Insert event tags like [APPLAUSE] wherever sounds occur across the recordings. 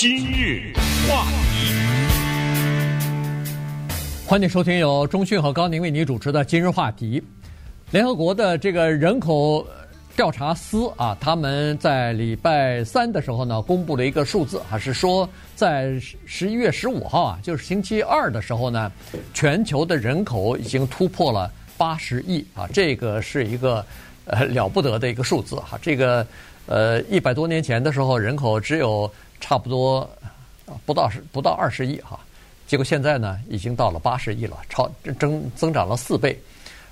今日话题，欢迎收听由中讯和高宁为你主持的《今日话题》。联合国的这个人口调查司啊，他们在礼拜三的时候呢，公布了一个数字，还是说在十一月十五号啊，就是星期二的时候呢，全球的人口已经突破了八十亿啊，这个是一个呃了不得的一个数字哈。这个呃一百多年前的时候，人口只有差不多不到十不到二十亿哈，结果现在呢，已经到了八十亿了，超增增长了四倍。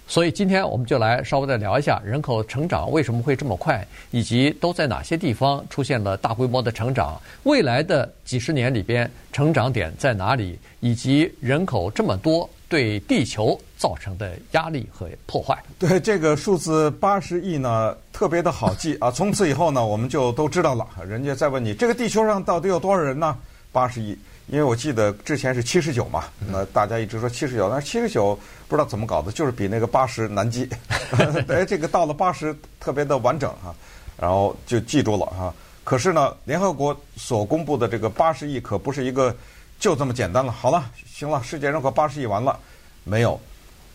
所以今天我们就来稍微的聊一下人口成长为什么会这么快，以及都在哪些地方出现了大规模的成长，未来的几十年里边成长点在哪里，以及人口这么多对地球造成的压力和破坏。[LAUGHS] 对这个数字八十亿呢，特别的好记啊！从此以后呢，我们就都知道了。人家再问你，这个地球上到底有多少人呢？八十亿。因为我记得之前是七十九嘛，那大家一直说七十九，但是七十九不知道怎么搞的，就是比那个八十难记。[LAUGHS] 哎，这个到了八十特别的完整哈，然后就记住了哈。可是呢，联合国所公布的这个八十亿可不是一个就这么简单了。好了，行了，世界人口八十亿完了没有？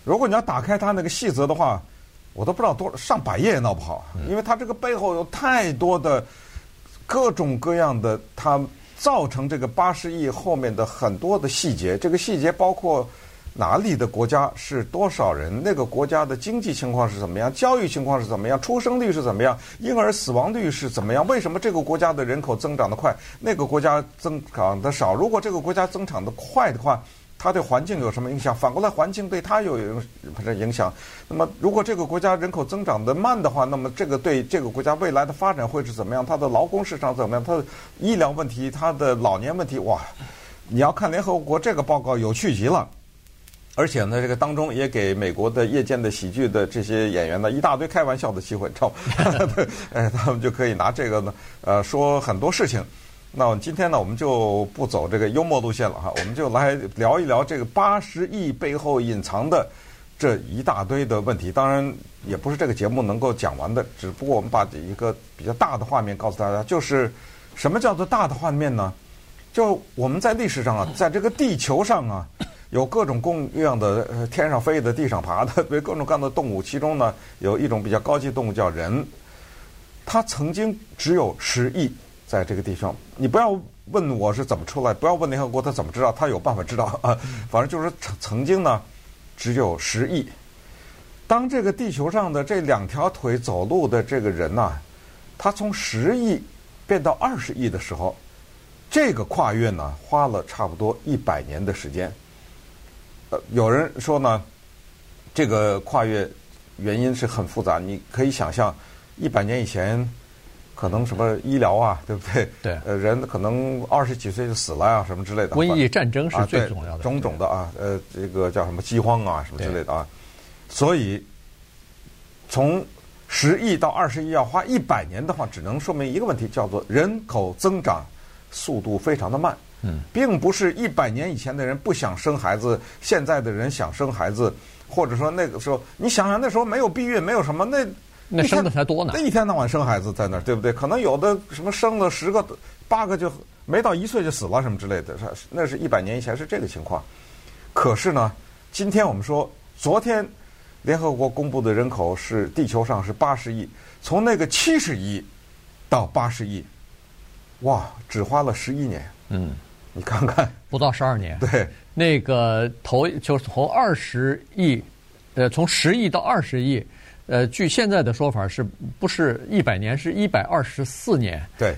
如果你要打开它那个细则的话，我都不知道多上百页也闹不好，因为它这个背后有太多的各种各样的它。造成这个八十亿后面的很多的细节，这个细节包括哪里的国家是多少人，那个国家的经济情况是怎么样，教育情况是怎么样，出生率是怎么样，婴儿死亡率是怎么样？为什么这个国家的人口增长得快，那个国家增长得少？如果这个国家增长得快的话，它对环境有什么影响？反过来，环境对它有影影响。那么，如果这个国家人口增长得慢的话，那么这个对这个国家未来的发展会是怎么样？它的劳工市场怎么样？它的医疗问题，它的老年问题，哇！你要看联合国这个报告有趣极了。而且呢，这个当中也给美国的夜间的喜剧的这些演员呢一大堆开玩笑的机会，知道吗？[LAUGHS] 哎，他们就可以拿这个呢，呃，说很多事情。那我们今天呢，我们就不走这个幽默路线了哈，我们就来聊一聊这个八十亿背后隐藏的这一大堆的问题。当然，也不是这个节目能够讲完的，只不过我们把一个比较大的画面告诉大家，就是什么叫做大的画面呢？就我们在历史上啊，在这个地球上啊，有各种各样的天上飞的、地上爬的，[LAUGHS] 对各种各样的动物，其中呢，有一种比较高级动物叫人，它曾经只有十亿。在这个地方，你不要问我是怎么出来，不要问联合国他怎么知道，他有办法知道啊。[LAUGHS] 反正就是曾曾经呢，只有十亿。当这个地球上的这两条腿走路的这个人呐，他从十亿变到二十亿的时候，这个跨越呢，花了差不多一百年的时间。呃，有人说呢，这个跨越原因是很复杂，你可以想象，一百年以前。可能什么医疗啊，对不对？对。[LAUGHS] 呃，人可能二十几岁就死了呀、啊，什么之类的。瘟疫战争是最重要的。啊、种种的啊，呃，这个叫什么饥荒啊，什么之类的啊。所以，从十亿到二十亿要花一百年的话，只能说明一个问题，叫做人口增长速度非常的慢。嗯。并不是一百年以前的人不想生孩子，现在的人想生孩子，或者说那个时候，你想想那时候没有避孕，没有什么那。那生的才多呢，那一天到晚生孩子在那儿，对不对？可能有的什么生了十个、八个就没到一岁就死了什么之类的，那是一百年以前是这个情况。可是呢，今天我们说，昨天联合国公布的人口是地球上是八十亿，从那个七十亿到八十亿，哇，只花了十一年。嗯，你看看，不到十二年。对，那个投就是从二十亿，呃，从十亿到二十亿。呃，据现在的说法，是不是一百年？是一百二十四年。对，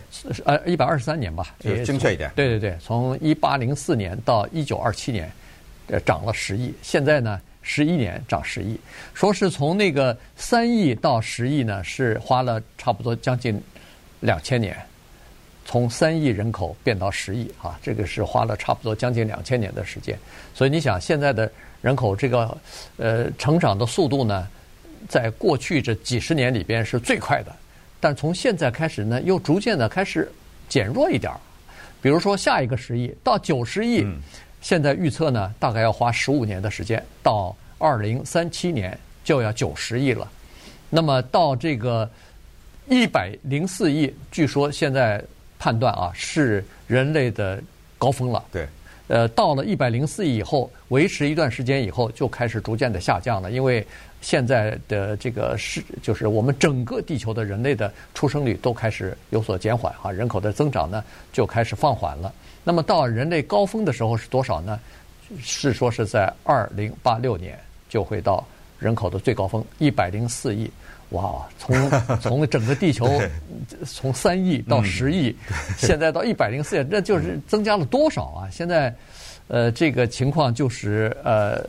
呃，一百二十三年吧，也精确一点。对对对，从一八零四年到一九二七年，呃，涨了十亿。现在呢，十一年涨十亿。说是从那个三亿到十亿呢，是花了差不多将近两千年。从三亿人口变到十亿啊，这个是花了差不多将近两千年的时间。所以你想，现在的人口这个呃成长的速度呢？在过去这几十年里边是最快的，但从现在开始呢，又逐渐的开始减弱一点儿。比如说下一个十亿到九十亿，现在预测呢，大概要花十五年的时间，到二零三七年就要九十亿了。那么到这个一百零四亿，据说现在判断啊，是人类的高峰了。对。呃，到了一百零四亿以后，维持一段时间以后，就开始逐渐的下降了。因为现在的这个是，就是我们整个地球的人类的出生率都开始有所减缓啊，人口的增长呢就开始放缓了。那么到人类高峰的时候是多少呢？是说是在二零八六年就会到人口的最高峰一百零四亿。哇，从 [LAUGHS] 从整个地球从三亿到十亿，现在到一百零四亿，那就是增加了多少啊？现在，呃，这个情况就是呃，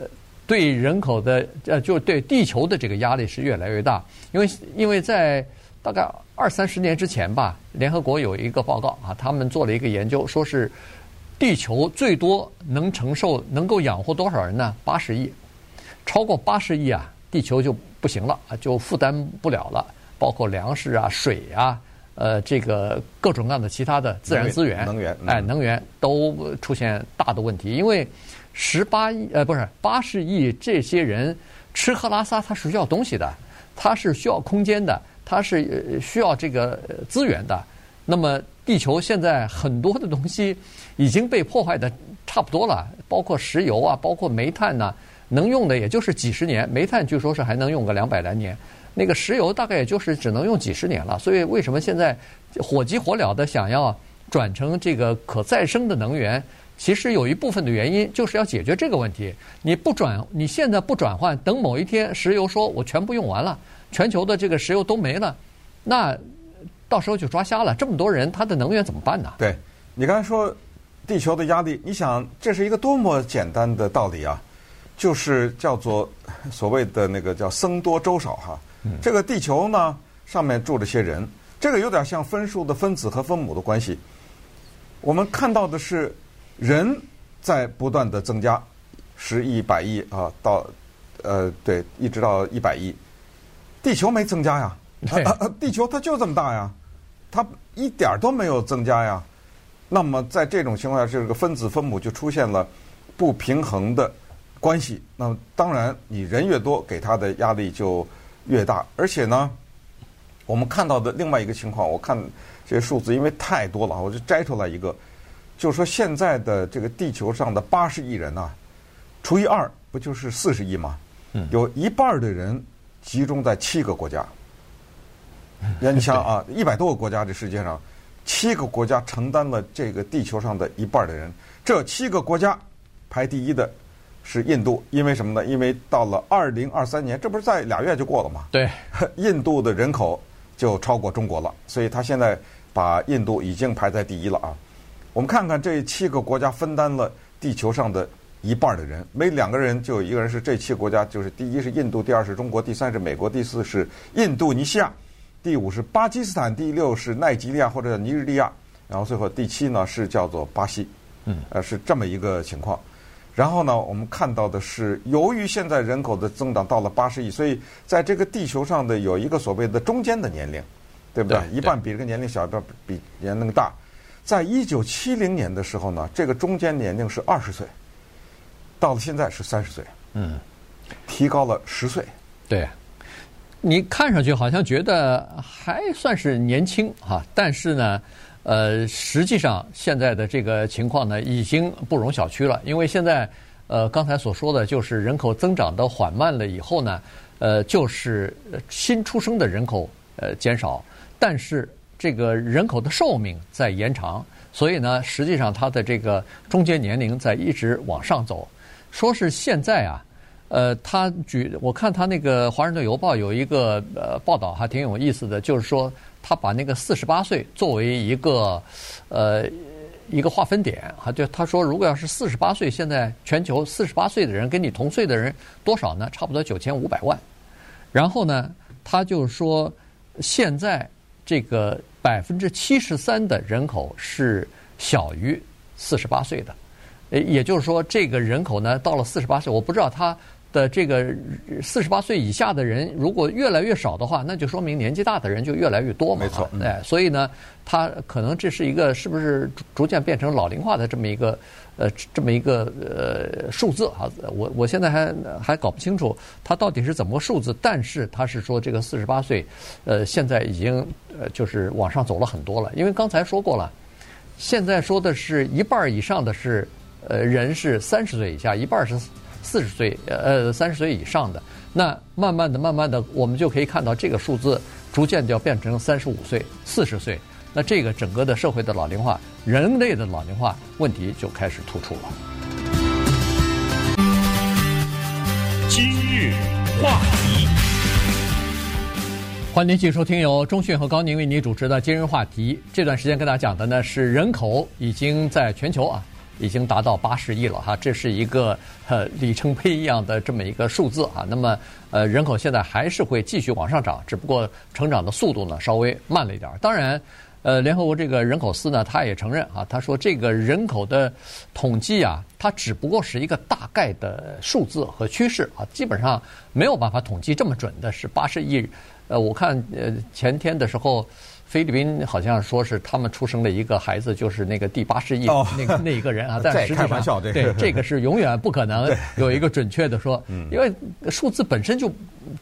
对人口的呃，就对地球的这个压力是越来越大。因为因为在大概二三十年之前吧，联合国有一个报告啊，他们做了一个研究，说是地球最多能承受、能够养活多少人呢？八十亿，超过八十亿啊，地球就。不行了啊，就负担不了了，包括粮食啊、水啊，呃，这个各种各样的其他的自然资源，能源，哎，能源都出现大的问题。因为十八亿呃，不是八十亿这些人吃喝拉撒，他是需要东西的，他是需要空间的，他是需要这个资源的。那么地球现在很多的东西已经被破坏的差不多了，包括石油啊，包括煤炭呐。能用的也就是几十年，煤炭据说是还能用个两百来年，那个石油大概也就是只能用几十年了。所以为什么现在火急火燎的想要转成这个可再生的能源？其实有一部分的原因就是要解决这个问题。你不转，你现在不转换，等某一天石油说我全部用完了，全球的这个石油都没了，那到时候就抓瞎了。这么多人，他的能源怎么办呢？对，你刚才说地球的压力，你想这是一个多么简单的道理啊！就是叫做所谓的那个叫僧多粥少哈，这个地球呢上面住着些人，这个有点像分数的分子和分母的关系。我们看到的是人在不断的增加，十亿、百亿啊，到呃对，一直到一百亿，地球没增加呀，地球它就这么大呀，它一点都没有增加呀。那么在这种情况下，这个分子分母就出现了不平衡的。关系，那么当然，你人越多，给他的压力就越大。而且呢，我们看到的另外一个情况，我看这些数字因为太多了，我就摘出来一个，就是说现在的这个地球上的八十亿人呐、啊，除以二，不就是四十亿吗？有一半的人集中在七个国家。你想啊，[LAUGHS] 一百多个国家这世界上，七个国家承担了这个地球上的一半的人。这七个国家排第一的。是印度，因为什么呢？因为到了二零二三年，这不是在俩月就过了吗？对，[LAUGHS] 印度的人口就超过中国了，所以他现在把印度已经排在第一了啊。我们看看这七个国家分担了地球上的一半的人，每两个人就有一个人是这七个国家，就是第一是印度，第二是中国，第三是美国，第四是印度尼西亚，第五是巴基斯坦，第六是奈及利亚或者尼日利亚，然后最后第七呢是叫做巴西，嗯，呃，是这么一个情况。然后呢，我们看到的是，由于现在人口的增长到了八十亿，所以在这个地球上的有一个所谓的中间的年龄，对不对？对，一半比这个年龄小，一半比年龄大。在一九七零年的时候呢，这个中间年龄是二十岁，到了现在是三十岁，嗯，提高了十岁。对，你看上去好像觉得还算是年轻哈，但是呢。呃，实际上现在的这个情况呢，已经不容小觑了。因为现在，呃，刚才所说的就是人口增长的缓慢了以后呢，呃，就是新出生的人口呃减少，但是这个人口的寿命在延长，所以呢，实际上它的这个中间年龄在一直往上走。说是现在啊，呃，他举我看他那个《华盛顿邮报》有一个呃报道还挺有意思的，就是说。他把那个四十八岁作为一个，呃，一个划分点啊，就他说，如果要是四十八岁，现在全球四十八岁的人跟你同岁的人多少呢？差不多九千五百万。然后呢，他就说，现在这个百分之七十三的人口是小于四十八岁的，也就是说，这个人口呢，到了四十八岁，我不知道他。的这个四十八岁以下的人，如果越来越少的话，那就说明年纪大的人就越来越多嘛。没错，哎，所以呢，他可能这是一个是不是逐渐变成老龄化的这么一个呃这么一个呃数字啊？我我现在还还搞不清楚它到底是怎么个数字，但是他是说这个四十八岁，呃，现在已经呃就是往上走了很多了。因为刚才说过了，现在说的是一半以上的是呃人是三十岁以下，一半是四十岁呃三十岁以上的。那慢慢的、慢慢的，我们就可以看到这个数字逐渐就要变成三十五岁、四十岁。那这个整个的社会的老龄化、人类的老龄化问题就开始突出了。今日话题，欢迎您继续收听由中讯和高宁为您主持的《今日话题》。这段时间跟大家讲的呢是人口已经在全球啊。已经达到八十亿了哈，这是一个呃里程碑一样的这么一个数字啊。那么呃人口现在还是会继续往上涨，只不过成长的速度呢稍微慢了一点。当然，呃联合国这个人口司呢他也承认啊，他说这个人口的统计啊，它只不过是一个大概的数字和趋势啊，基本上没有办法统计这么准的是八十亿。呃，我看呃前天的时候。菲律宾好像说是他们出生的一个孩子，就是那个第八十亿那个那一个人啊，[LAUGHS] 但实际上对这个是永远不可能有一个准确的说，因为数字本身就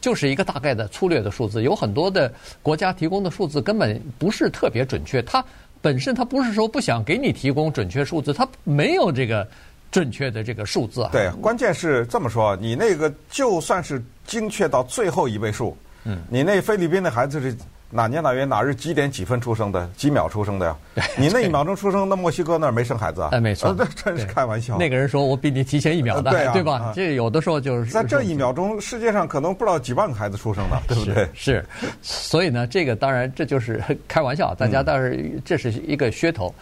就是一个大概的粗略的数字，有很多的国家提供的数字根本不是特别准确，它本身它不是说不想给你提供准确数字，它没有这个准确的这个数字啊。对，关键是这么说，你那个就算是精确到最后一位数，嗯，你那菲律宾的孩子是。哪年哪月哪日几点几分出生的？几秒出生的呀？[LAUGHS] 你那一秒钟出生，那墨西哥那儿没生孩子啊？哎，没错，这真是开玩笑。那个人说：“我比你提前一秒的，对吧？”这有的时候就是在这一秒钟，世界上可能不知道几万个孩子出生了，[LAUGHS] 对不对？是，所以呢，这个当然这就是开玩笑，大家倒是这是一个噱头。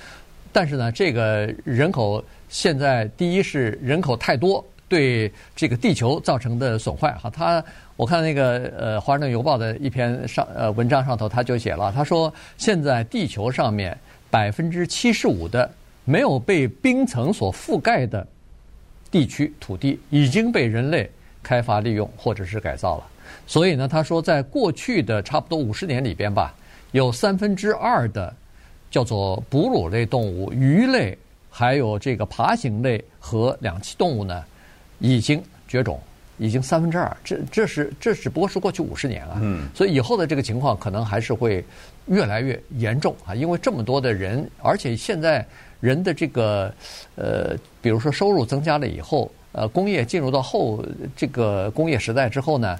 但是呢，这个人口现在第一是人口太多，对这个地球造成的损坏哈，他。我看那个呃《华盛顿邮报》的一篇上呃文章上头，他就写了，他说现在地球上面百分之七十五的没有被冰层所覆盖的地区土地已经被人类开发利用或者是改造了。所以呢，他说在过去的差不多五十年里边吧，有三分之二的叫做哺乳类动物、鱼类，还有这个爬行类和两栖动物呢，已经绝种。已经三分之二，这这是这只不过是过去五十年啊，嗯，所以以后的这个情况可能还是会越来越严重啊，因为这么多的人，而且现在人的这个呃，比如说收入增加了以后，呃，工业进入到后这个工业时代之后呢，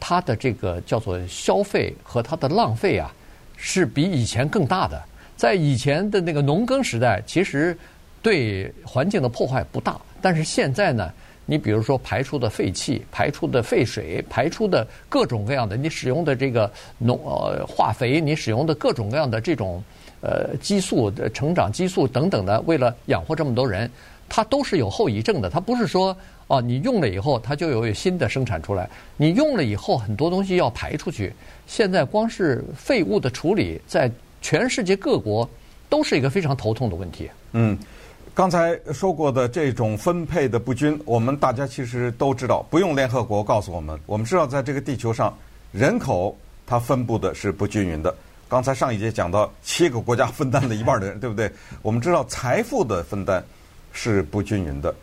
它的这个叫做消费和它的浪费啊，是比以前更大的。在以前的那个农耕时代，其实对环境的破坏不大，但是现在呢？你比如说排出的废气、排出的废水、排出的各种各样的，你使用的这个农呃化肥，你使用的各种各样的这种呃激素成长激素等等的，为了养活这么多人，它都是有后遗症的。它不是说哦，你用了以后它就有新的生产出来，你用了以后很多东西要排出去。现在光是废物的处理，在全世界各国都是一个非常头痛的问题。嗯。刚才说过的这种分配的不均，我们大家其实都知道，不用联合国告诉我们，我们知道在这个地球上，人口它分布的是不均匀的。刚才上一节讲到七个国家分担了一半的人，对不对？[LAUGHS] 我们知道财富的分担是不均匀的，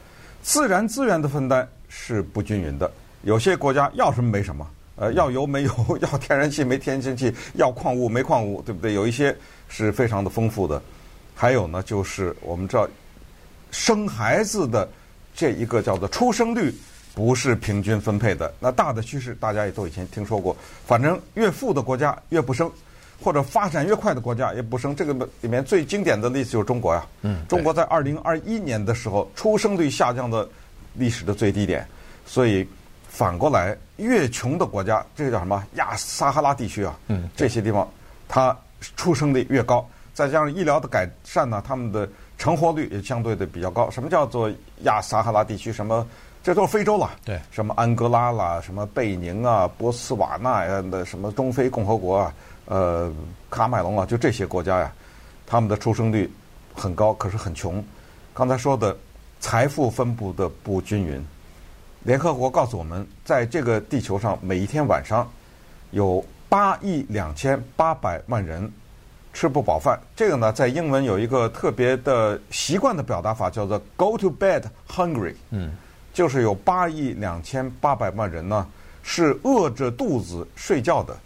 自然资源的分担是不均匀的。有些国家要什么没什么，呃，要油没油，要天然气没天然气，要矿物没矿物，对不对？有一些是非常的丰富的，还有呢，就是我们知道。生孩子的这一个叫做出生率不是平均分配的，那大的趋势大家也都以前听说过。反正越富的国家越不生，或者发展越快的国家也不生。这个里面最经典的例子就是中国呀。嗯。中国在二零二一年的时候出生率下降的历史的最低点，所以反过来越穷的国家，这个叫什么亚撒哈拉地区啊？嗯。这些地方它出生率越高，再加上医疗的改善呢，他们的。成活率也相对的比较高。什么叫做亚撒哈拉地区？什么？这都是非洲了。对。什么安哥拉啦，什么贝宁啊，波斯瓦纳呀那什么中非共和国啊，呃，喀麦隆啊，就这些国家呀，他们的出生率很高，可是很穷。刚才说的财富分布的不均匀，联合国告诉我们，在这个地球上，每一天晚上有八亿两千八百万人。吃不饱饭，这个呢，在英文有一个特别的习惯的表达法，叫做 “go to bed hungry”。嗯，就是有八亿两千八百万人呢是饿着肚子睡觉的，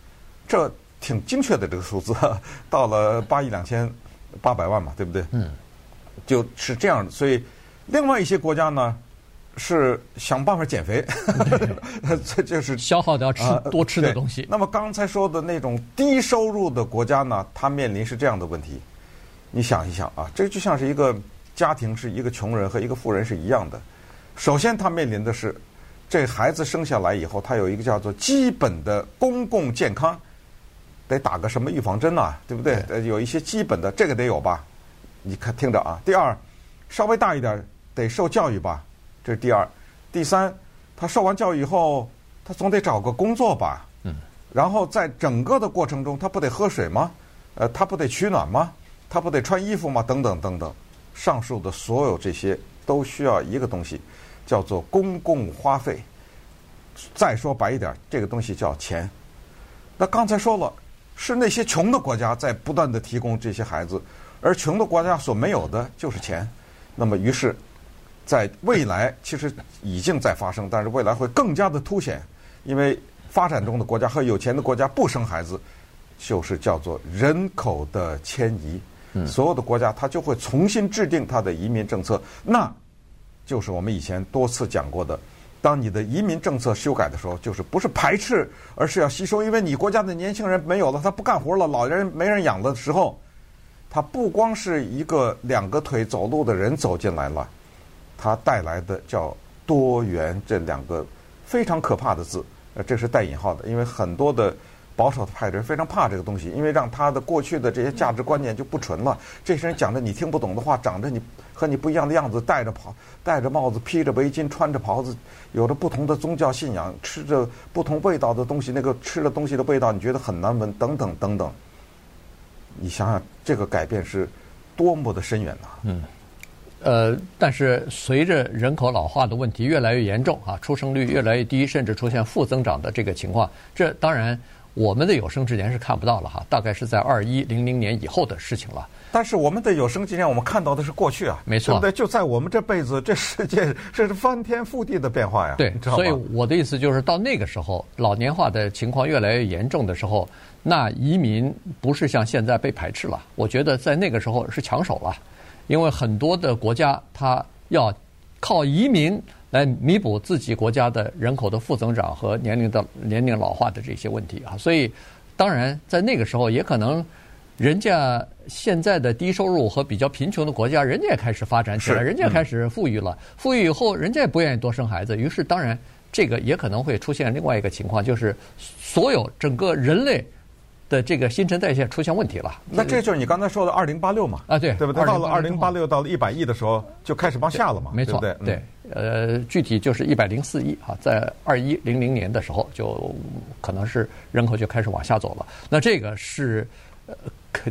这挺精确的这个数字。到了八亿两千八百万嘛，对不对？嗯，就是这样的。所以，另外一些国家呢，是想办法减肥，[LAUGHS] 这就是消耗掉吃多吃的东西。那么刚才说的那种低收入的国家呢，它面临是这样的问题。你想一想啊，这就像是一个家庭，是一个穷人和一个富人是一样的。首先，他面临的是这孩子生下来以后，他有一个叫做基本的公共健康，得打个什么预防针呐，对不对？对有一些基本的，这个得有吧？你看，听着啊。第二，稍微大一点，得受教育吧？这是第二。第三，他受完教育以后，他总得找个工作吧？嗯。然后在整个的过程中，他不得喝水吗？呃，他不得取暖吗？他不得穿衣服吗？等等等等，上述的所有这些都需要一个东西，叫做公共花费。再说白一点，这个东西叫钱。那刚才说了，是那些穷的国家在不断的提供这些孩子，而穷的国家所没有的就是钱。那么，于是，在未来其实已经在发生，但是未来会更加的凸显，因为发展中的国家和有钱的国家不生孩子，就是叫做人口的迁移。所有的国家，它就会重新制定它的移民政策，那就是我们以前多次讲过的。当你的移民政策修改的时候，就是不是排斥，而是要吸收，因为你国家的年轻人没有了，他不干活了，老人没人养的时候，他不光是一个两个腿走路的人走进来了，他带来的叫多元这两个非常可怕的字，呃，这是带引号的，因为很多的。保守派的人非常怕这个东西，因为让他的过去的这些价值观念就不纯了。这些人讲的你听不懂的话，长着你和你不一样的样子，戴着袍、戴着帽子、披着围巾、穿着袍子，有着不同的宗教信仰，吃着不同味道的东西，那个吃的东西的味道你觉得很难闻，等等等等。你想想，这个改变是多么的深远呐！嗯，呃，但是随着人口老化的问题越来越严重啊，出生率越来越低，甚至出现负增长的这个情况，这当然。我们的有生之年是看不到了哈，大概是在二一零零年以后的事情了。但是我们的有生之年，我们看到的是过去啊，没错，对不对？就在我们这辈子，这世界这是翻天覆地的变化呀。对，所以我的意思就是，到那个时候，老年化的情况越来越严重的时候，那移民不是像现在被排斥了。我觉得在那个时候是抢手了，因为很多的国家它要靠移民。来弥补自己国家的人口的负增长和年龄的年龄老化的这些问题啊，所以当然在那个时候也可能，人家现在的低收入和比较贫穷的国家，人家也开始发展起来，人家开始富裕了，富裕以后人家也不愿意多生孩子，于是当然这个也可能会出现另外一个情况，就是所有整个人类。的这个新陈代谢出现问题了，那这就是你刚才说的二零八六嘛？啊，对，对不对？到了二零八六，到了一百亿的时候，就开始往下了嘛？没错，对，对，呃，具体就是一百零四亿啊，在二一零零年的时候，就可能是人口就开始往下走了。那这个是呃，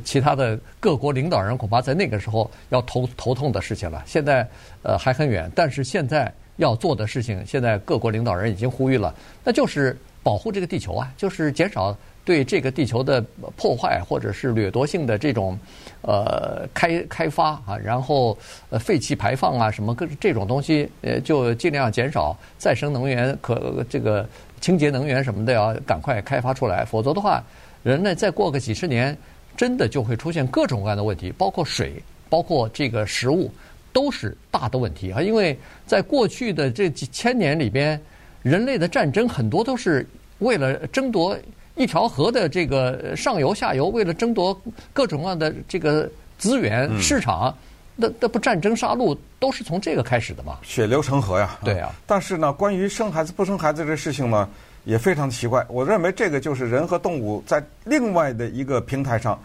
其他的各国领导人恐怕在那个时候要头头痛的事情了。现在呃还很远，但是现在要做的事情，现在各国领导人已经呼吁了，那就是保护这个地球啊，就是减少。对这个地球的破坏或者是掠夺性的这种呃开开发啊，然后呃废气排放啊什么各这种东西呃就尽量减少，再生能源可这个清洁能源什么的要赶快开发出来，否则的话，人类再过个几十年，真的就会出现各种各样的问题，包括水，包括这个食物，都是大的问题啊！因为在过去的这几千年里边，人类的战争很多都是为了争夺。一条河的这个上游、下游，为了争夺各种各样的这个资源、市场，那那不战争杀戮都是从这个开始的嘛？血流成河呀！对呀。但是呢，关于生孩子不生孩子这事情呢，也非常的奇怪。我认为这个就是人和动物在另外的一个平台上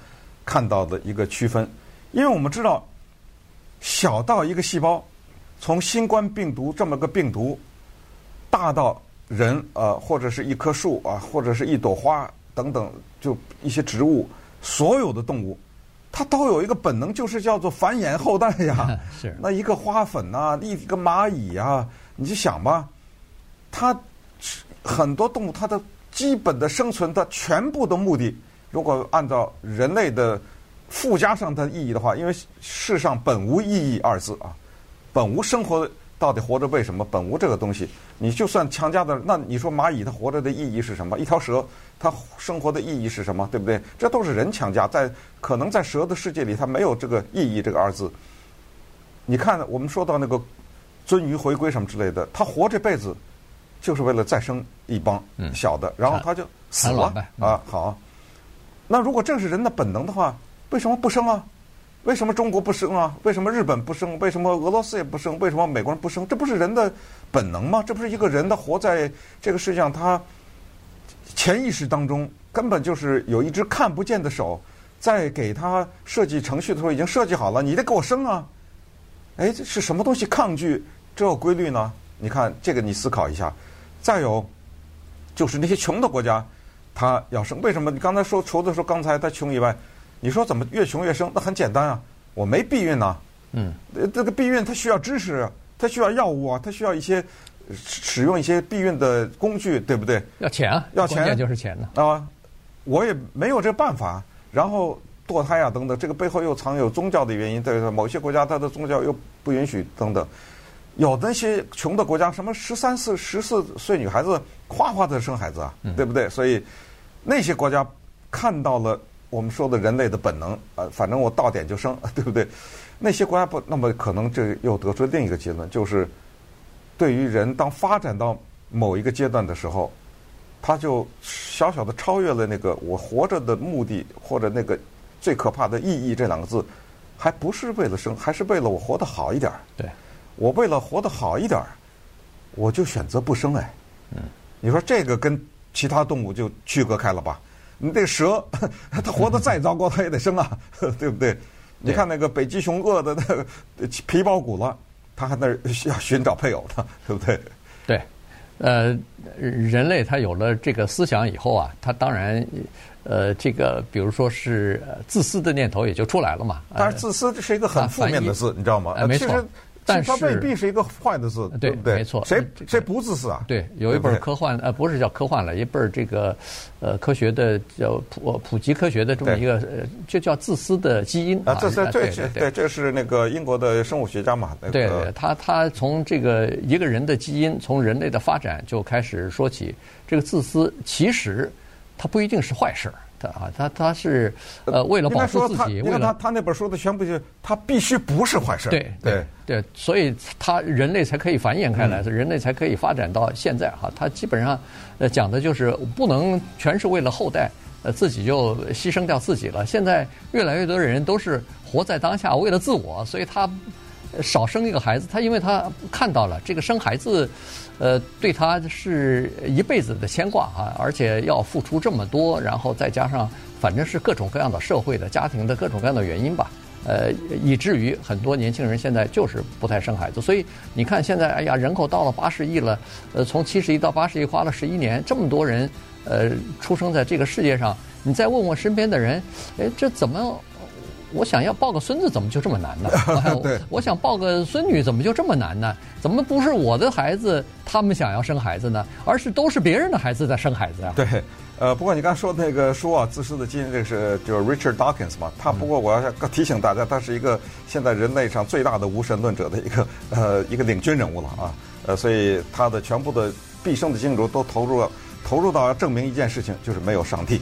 看到的一个区分，因为我们知道，小到一个细胞，从新冠病毒这么个病毒，大到。人呃，或者是一棵树啊，或者是一朵花等等，就一些植物，所有的动物，它都有一个本能，就是叫做繁衍后代呀。[LAUGHS] 是。那一个花粉呐，一个蚂蚁呀，你就想吧，它很多动物它的基本的生存的全部的目的，如果按照人类的附加上的意义的话，因为世上本无意义二字啊，本无生活到底活着为什么？本无这个东西。你就算强加的，那你说蚂蚁它活着的意义是什么？一条蛇它生活的意义是什么？对不对？这都是人强加，在可能在蛇的世界里，它没有这个意义这个二字。你看，我们说到那个鳟鱼回归什么之类的，它活这辈子就是为了再生一帮小的，然后它就死了啊。好，那如果这是人的本能的话，为什么不生啊？为什么中国不生啊？为什么日本不生？为什么俄罗斯也不生？为什么美国人不生？这不是人的本能吗？这不是一个人的活在这个世界上，他潜意识当中根本就是有一只看不见的手在给他设计程序的时候已经设计好了，你得给我生啊！哎，这是什么东西抗拒这个规律呢？你看这个，你思考一下。再有，就是那些穷的国家，他要生，为什么？你刚才说除了说刚才他穷以外。你说怎么越穷越生？那很简单啊，我没避孕呐。嗯，这个避孕它需要知识，它需要药物啊，它需要一些使用一些避孕的工具，对不对？要钱啊，要钱，关键就是钱呢。啊，我也没有这办法。然后堕胎啊等等，这个背后又藏有宗教的原因，对不对？某些国家它的宗教又不允许等等。有那些穷的国家，什么十三四、十四岁女孩子哗哗的生孩子啊，对不对？所以那些国家看到了。我们说的人类的本能，呃，反正我到点就生，[LAUGHS] 对不对？那些国家不，那么可能这又得出另一个结论，就是对于人当发展到某一个阶段的时候，他就小小的超越了那个我活着的目的或者那个最可怕的意义这两个字，还不是为了生，还是为了我活得好一点。对，我为了活得好一点，我就选择不生。哎，嗯，你说这个跟其他动物就区隔开了吧？你这蛇，[LAUGHS] 它活得再糟糕，它也得生啊，[LAUGHS] 对不对？你看那个北极熊饿的那个 [LAUGHS] 皮包骨了，它还那儿要寻找配偶呢，对不对？对，呃，人类他有了这个思想以后啊，他当然，呃，这个比如说是自私的念头也就出来了嘛。但是自私这是一个很负面的字，你知道吗？呃，没错。但是它未必是一个坏的字，对，对不对？没错。谁谁不自私啊？对，有一本科幻，呃，不是叫科幻了，一本这个呃科学的叫普普及科学的这么一个，呃，就叫自私的基因啊。这这对对，这是那个英国的生物学家嘛？对，他他从这个一个人的基因，从人类的发展就开始说起，这个自私其实它不一定是坏事儿。他啊，他他是呃，为了保护自己，为了他他那本书的全部就他必须不是坏事。对对对，所以他人类才可以繁衍开来，人类才可以发展到现在哈。他基本上呃讲的就是不能全是为了后代，呃自己就牺牲掉自己了。现在越来越多的人都是活在当下，为了自我，所以他少生一个孩子。他因为他看到了这个生孩子。呃，对他是一辈子的牵挂啊，而且要付出这么多，然后再加上反正是各种各样的社会的、家庭的各种各样的原因吧，呃，以至于很多年轻人现在就是不太生孩子。所以你看现在，哎呀，人口到了八十亿了，呃，从七十亿到八十亿花了十一年，这么多人呃出生在这个世界上，你再问问身边的人，哎，这怎么？我想要抱个孙子，怎么就这么难呢？[LAUGHS] 对，我想抱个孙女，怎么就这么难呢？怎么不是我的孩子他们想要生孩子呢？而是都是别人的孩子在生孩子啊？对，呃，不过你刚才说的那个书啊，《自私的基因》，这个是就是 Richard Dawkins 嘛。他不过我要提醒大家，他是一个现在人类上最大的无神论者的一个 [LAUGHS] 呃一个领军人物了啊。呃，所以他的全部的毕生的精力都投入了投入到要证明一件事情，就是没有上帝。